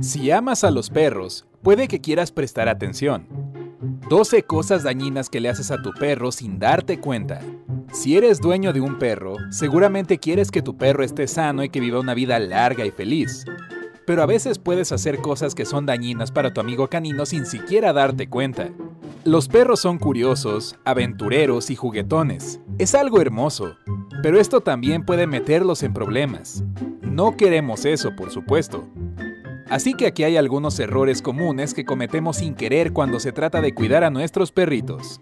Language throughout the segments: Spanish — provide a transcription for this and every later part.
Si amas a los perros, puede que quieras prestar atención. 12 cosas dañinas que le haces a tu perro sin darte cuenta. Si eres dueño de un perro, seguramente quieres que tu perro esté sano y que viva una vida larga y feliz. Pero a veces puedes hacer cosas que son dañinas para tu amigo canino sin siquiera darte cuenta. Los perros son curiosos, aventureros y juguetones. Es algo hermoso. Pero esto también puede meterlos en problemas. No queremos eso, por supuesto. Así que aquí hay algunos errores comunes que cometemos sin querer cuando se trata de cuidar a nuestros perritos.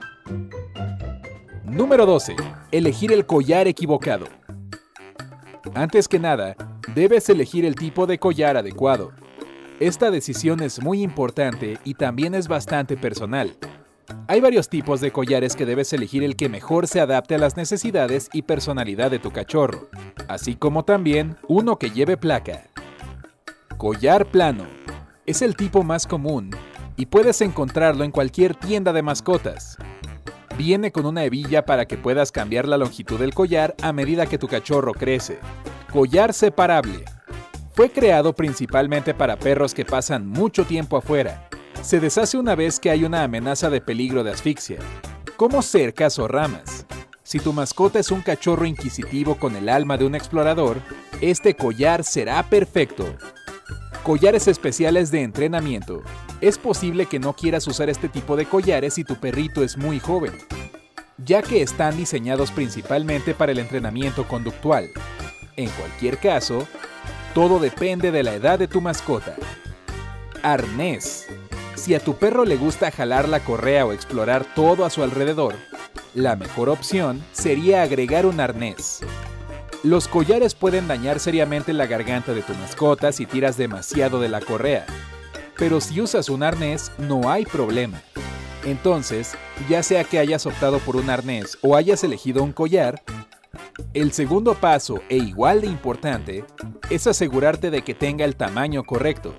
Número 12. Elegir el collar equivocado. Antes que nada, debes elegir el tipo de collar adecuado. Esta decisión es muy importante y también es bastante personal. Hay varios tipos de collares que debes elegir el que mejor se adapte a las necesidades y personalidad de tu cachorro, así como también uno que lleve placa. Collar plano. Es el tipo más común y puedes encontrarlo en cualquier tienda de mascotas. Viene con una hebilla para que puedas cambiar la longitud del collar a medida que tu cachorro crece. Collar separable. Fue creado principalmente para perros que pasan mucho tiempo afuera. Se deshace una vez que hay una amenaza de peligro de asfixia, como cercas o ramas. Si tu mascota es un cachorro inquisitivo con el alma de un explorador, este collar será perfecto. Collares especiales de entrenamiento. Es posible que no quieras usar este tipo de collares si tu perrito es muy joven, ya que están diseñados principalmente para el entrenamiento conductual. En cualquier caso, todo depende de la edad de tu mascota. Arnés. Si a tu perro le gusta jalar la correa o explorar todo a su alrededor, la mejor opción sería agregar un arnés. Los collares pueden dañar seriamente la garganta de tu mascota si tiras demasiado de la correa, pero si usas un arnés no hay problema. Entonces, ya sea que hayas optado por un arnés o hayas elegido un collar, el segundo paso, e igual de importante, es asegurarte de que tenga el tamaño correcto.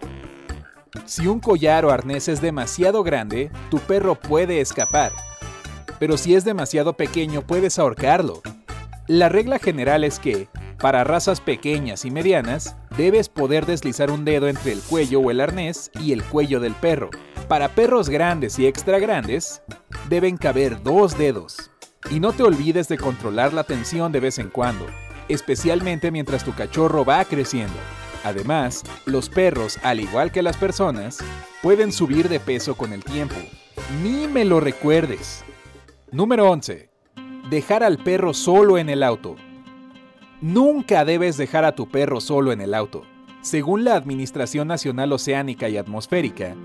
Si un collar o arnés es demasiado grande, tu perro puede escapar. Pero si es demasiado pequeño, puedes ahorcarlo. La regla general es que, para razas pequeñas y medianas, debes poder deslizar un dedo entre el cuello o el arnés y el cuello del perro. Para perros grandes y extra grandes, deben caber dos dedos. Y no te olvides de controlar la tensión de vez en cuando, especialmente mientras tu cachorro va creciendo. Además, los perros, al igual que las personas, pueden subir de peso con el tiempo. Ni me lo recuerdes. Número 11. Dejar al perro solo en el auto. Nunca debes dejar a tu perro solo en el auto. Según la Administración Nacional Oceánica y Atmosférica,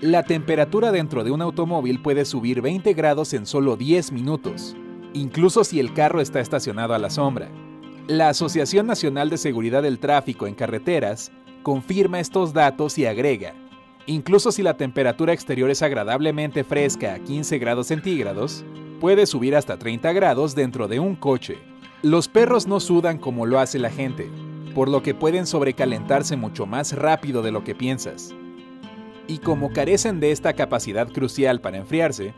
la temperatura dentro de un automóvil puede subir 20 grados en solo 10 minutos, incluso si el carro está estacionado a la sombra. La Asociación Nacional de Seguridad del Tráfico en Carreteras confirma estos datos y agrega, incluso si la temperatura exterior es agradablemente fresca a 15 grados centígrados, puede subir hasta 30 grados dentro de un coche. Los perros no sudan como lo hace la gente, por lo que pueden sobrecalentarse mucho más rápido de lo que piensas. Y como carecen de esta capacidad crucial para enfriarse,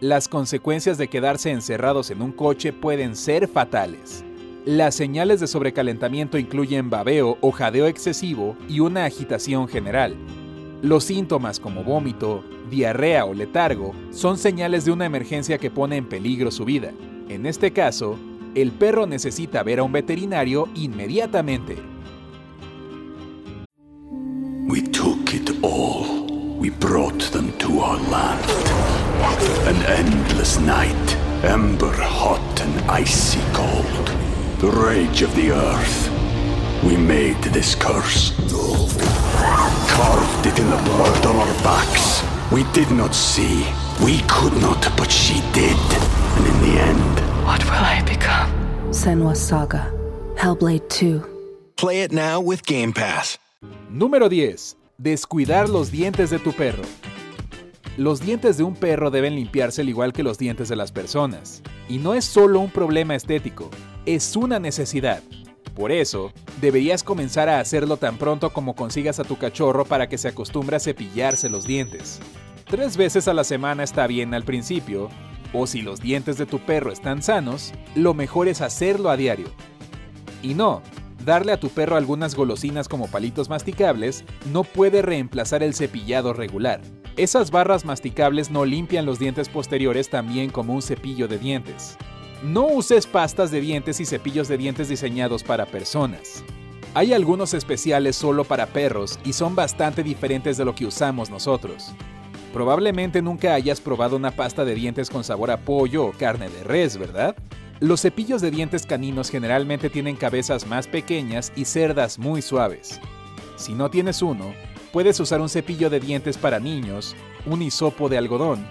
las consecuencias de quedarse encerrados en un coche pueden ser fatales. Las señales de sobrecalentamiento incluyen babeo o jadeo excesivo y una agitación general. Los síntomas como vómito, diarrea o letargo son señales de una emergencia que pone en peligro su vida. En este caso, el perro necesita ver a un veterinario inmediatamente. we took it all. We brought them to our land. An endless night, ember hot and icy cold. The rage of the earth. We made this curse. Carved it in the blood on our backs. We did not see. We could not, but she did. And in the end, What will I become? Senwa Saga. Hellblade 2. Play it now with Game Pass. Número 10. Descuidar los dientes de tu perro. Los dientes de un perro deben limpiarse al igual que los dientes de las personas. Y no es solo un problema estético, es una necesidad. Por eso, deberías comenzar a hacerlo tan pronto como consigas a tu cachorro para que se acostumbre a cepillarse los dientes. Tres veces a la semana está bien al principio, o si los dientes de tu perro están sanos, lo mejor es hacerlo a diario. Y no, darle a tu perro algunas golosinas como palitos masticables no puede reemplazar el cepillado regular. Esas barras masticables no limpian los dientes posteriores tan bien como un cepillo de dientes. No uses pastas de dientes y cepillos de dientes diseñados para personas. Hay algunos especiales solo para perros y son bastante diferentes de lo que usamos nosotros. Probablemente nunca hayas probado una pasta de dientes con sabor a pollo o carne de res, ¿verdad? Los cepillos de dientes caninos generalmente tienen cabezas más pequeñas y cerdas muy suaves. Si no tienes uno, puedes usar un cepillo de dientes para niños, un hisopo de algodón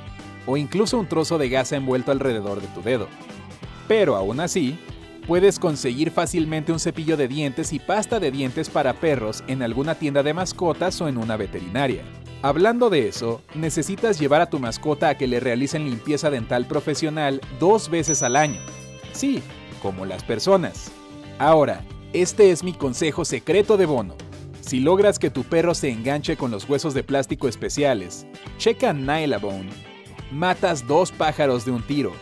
o incluso un trozo de gasa envuelto alrededor de tu dedo. Pero aún así, puedes conseguir fácilmente un cepillo de dientes y pasta de dientes para perros en alguna tienda de mascotas o en una veterinaria. Hablando de eso, necesitas llevar a tu mascota a que le realicen limpieza dental profesional dos veces al año. Sí, como las personas. Ahora, este es mi consejo secreto de bono. Si logras que tu perro se enganche con los huesos de plástico especiales, checa Nylabone. Matas dos pájaros de un tiro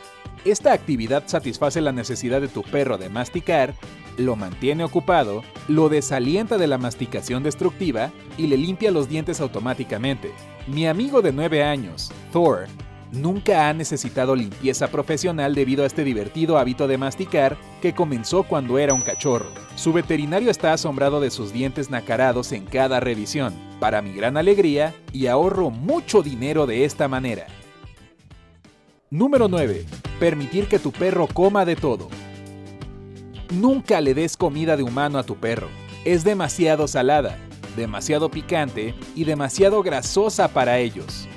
esta actividad satisface la necesidad de tu perro de masticar, lo mantiene ocupado, lo desalienta de la masticación destructiva y le limpia los dientes automáticamente. Mi amigo de 9 años, Thor, nunca ha necesitado limpieza profesional debido a este divertido hábito de masticar que comenzó cuando era un cachorro. Su veterinario está asombrado de sus dientes nacarados en cada revisión. Para mi gran alegría, y ahorro mucho dinero de esta manera. Número 9. Permitir que tu perro coma de todo. Nunca le des comida de humano a tu perro. Es demasiado salada, demasiado picante y demasiado grasosa para ellos.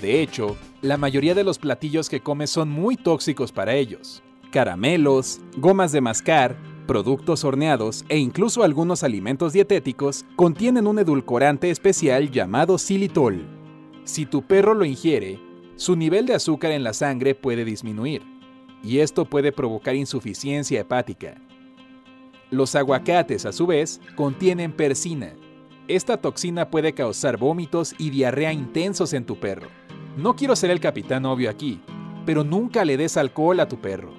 De hecho, la mayoría de los platillos que come son muy tóxicos para ellos. Caramelos, gomas de mascar, productos horneados e incluso algunos alimentos dietéticos contienen un edulcorante especial llamado xilitol. Si tu perro lo ingiere, su nivel de azúcar en la sangre puede disminuir, y esto puede provocar insuficiencia hepática. Los aguacates, a su vez, contienen persina. Esta toxina puede causar vómitos y diarrea intensos en tu perro. No quiero ser el capitán obvio aquí, pero nunca le des alcohol a tu perro.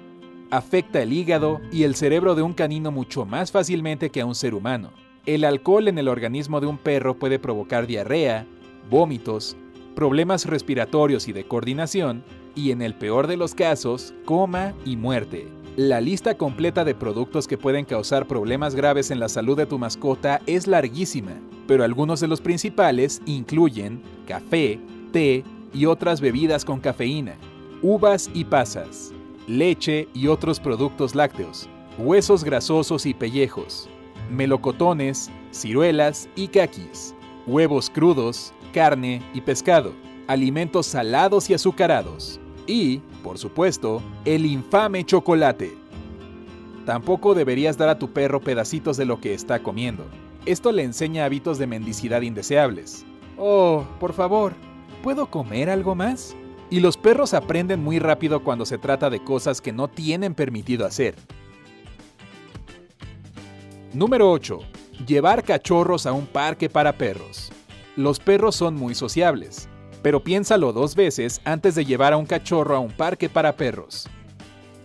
Afecta el hígado y el cerebro de un canino mucho más fácilmente que a un ser humano. El alcohol en el organismo de un perro puede provocar diarrea, vómitos, problemas respiratorios y de coordinación, y en el peor de los casos, coma y muerte. La lista completa de productos que pueden causar problemas graves en la salud de tu mascota es larguísima, pero algunos de los principales incluyen café, té y otras bebidas con cafeína, uvas y pasas, leche y otros productos lácteos, huesos grasosos y pellejos, melocotones, ciruelas y caquis, huevos crudos, carne y pescado, alimentos salados y azucarados, y, por supuesto, el infame chocolate. Tampoco deberías dar a tu perro pedacitos de lo que está comiendo. Esto le enseña hábitos de mendicidad indeseables. Oh, por favor, ¿puedo comer algo más? Y los perros aprenden muy rápido cuando se trata de cosas que no tienen permitido hacer. Número 8. Llevar cachorros a un parque para perros. Los perros son muy sociables, pero piénsalo dos veces antes de llevar a un cachorro a un parque para perros.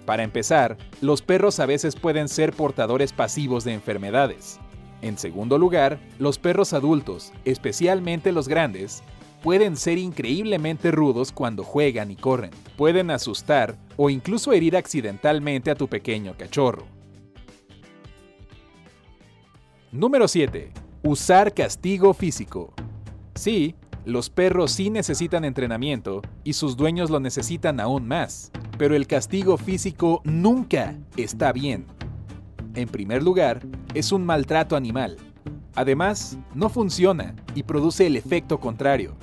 Para empezar, los perros a veces pueden ser portadores pasivos de enfermedades. En segundo lugar, los perros adultos, especialmente los grandes, pueden ser increíblemente rudos cuando juegan y corren. Pueden asustar o incluso herir accidentalmente a tu pequeño cachorro. Número 7. Usar castigo físico. Sí, los perros sí necesitan entrenamiento y sus dueños lo necesitan aún más, pero el castigo físico nunca está bien. En primer lugar, es un maltrato animal. Además, no funciona y produce el efecto contrario.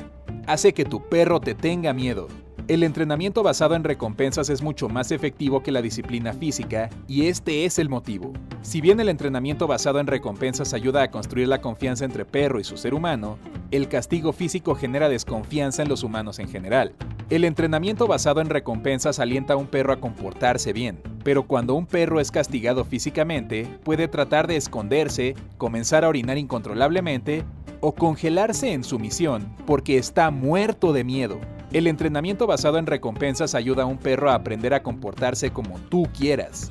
Hace que tu perro te tenga miedo. El entrenamiento basado en recompensas es mucho más efectivo que la disciplina física y este es el motivo. Si bien el entrenamiento basado en recompensas ayuda a construir la confianza entre perro y su ser humano, el castigo físico genera desconfianza en los humanos en general. El entrenamiento basado en recompensas alienta a un perro a comportarse bien, pero cuando un perro es castigado físicamente, puede tratar de esconderse, comenzar a orinar incontrolablemente o congelarse en su misión porque está muerto de miedo. El entrenamiento basado en recompensas ayuda a un perro a aprender a comportarse como tú quieras.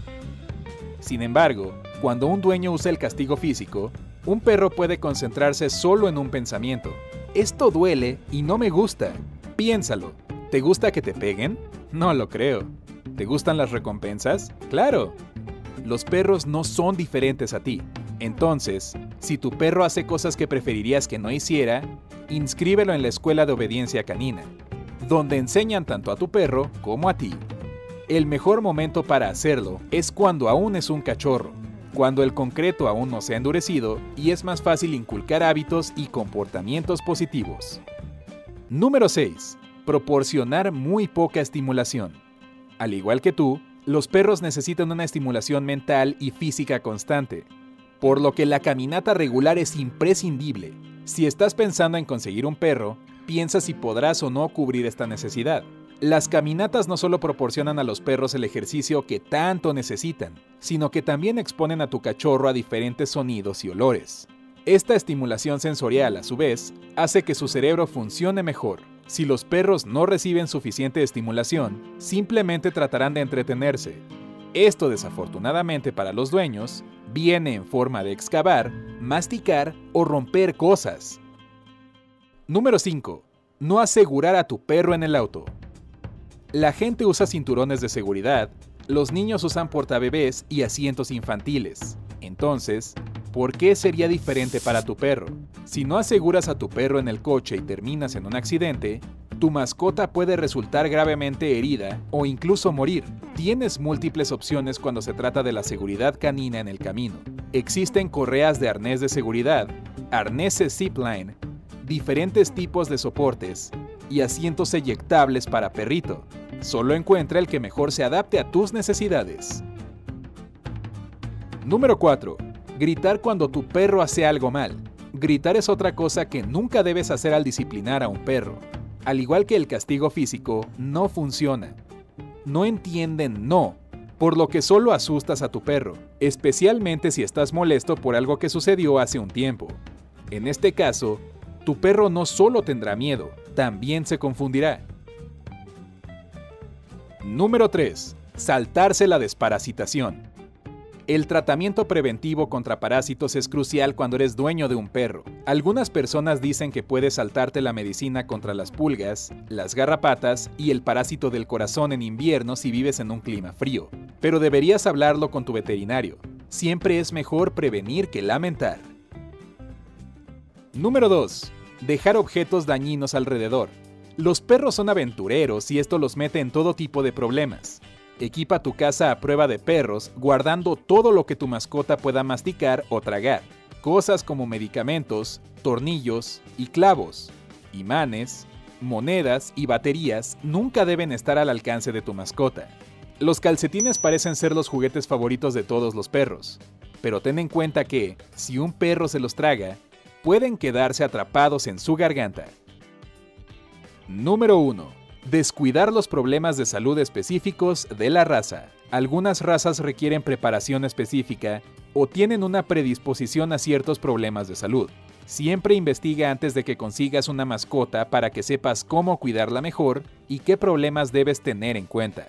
Sin embargo, cuando un dueño usa el castigo físico, un perro puede concentrarse solo en un pensamiento. Esto duele y no me gusta. Piénsalo. ¿Te gusta que te peguen? No lo creo. ¿Te gustan las recompensas? Claro. Los perros no son diferentes a ti. Entonces, si tu perro hace cosas que preferirías que no hiciera, inscríbelo en la escuela de obediencia canina, donde enseñan tanto a tu perro como a ti. El mejor momento para hacerlo es cuando aún es un cachorro, cuando el concreto aún no se ha endurecido y es más fácil inculcar hábitos y comportamientos positivos. Número 6. Proporcionar muy poca estimulación. Al igual que tú, los perros necesitan una estimulación mental y física constante, por lo que la caminata regular es imprescindible. Si estás pensando en conseguir un perro, piensa si podrás o no cubrir esta necesidad. Las caminatas no solo proporcionan a los perros el ejercicio que tanto necesitan, sino que también exponen a tu cachorro a diferentes sonidos y olores. Esta estimulación sensorial, a su vez, hace que su cerebro funcione mejor. Si los perros no reciben suficiente estimulación, simplemente tratarán de entretenerse. Esto desafortunadamente para los dueños viene en forma de excavar, masticar o romper cosas. Número 5. No asegurar a tu perro en el auto. La gente usa cinturones de seguridad, los niños usan portabebés y asientos infantiles. Entonces, ¿por qué sería diferente para tu perro? Si no aseguras a tu perro en el coche y terminas en un accidente, tu mascota puede resultar gravemente herida o incluso morir. Tienes múltiples opciones cuando se trata de la seguridad canina en el camino. Existen correas de arnés de seguridad, arneses zipline, diferentes tipos de soportes y asientos eyectables para perrito. Solo encuentra el que mejor se adapte a tus necesidades. Número 4. Gritar cuando tu perro hace algo mal. Gritar es otra cosa que nunca debes hacer al disciplinar a un perro. Al igual que el castigo físico, no funciona. No entienden no, por lo que solo asustas a tu perro, especialmente si estás molesto por algo que sucedió hace un tiempo. En este caso, tu perro no solo tendrá miedo, también se confundirá. Número 3. Saltarse la desparasitación. El tratamiento preventivo contra parásitos es crucial cuando eres dueño de un perro. Algunas personas dicen que puedes saltarte la medicina contra las pulgas, las garrapatas y el parásito del corazón en invierno si vives en un clima frío. Pero deberías hablarlo con tu veterinario. Siempre es mejor prevenir que lamentar. Número 2. Dejar objetos dañinos alrededor. Los perros son aventureros y esto los mete en todo tipo de problemas. Equipa tu casa a prueba de perros, guardando todo lo que tu mascota pueda masticar o tragar. Cosas como medicamentos, tornillos y clavos, imanes, monedas y baterías nunca deben estar al alcance de tu mascota. Los calcetines parecen ser los juguetes favoritos de todos los perros, pero ten en cuenta que, si un perro se los traga, pueden quedarse atrapados en su garganta. Número 1. Descuidar los problemas de salud específicos de la raza. Algunas razas requieren preparación específica o tienen una predisposición a ciertos problemas de salud. Siempre investiga antes de que consigas una mascota para que sepas cómo cuidarla mejor y qué problemas debes tener en cuenta.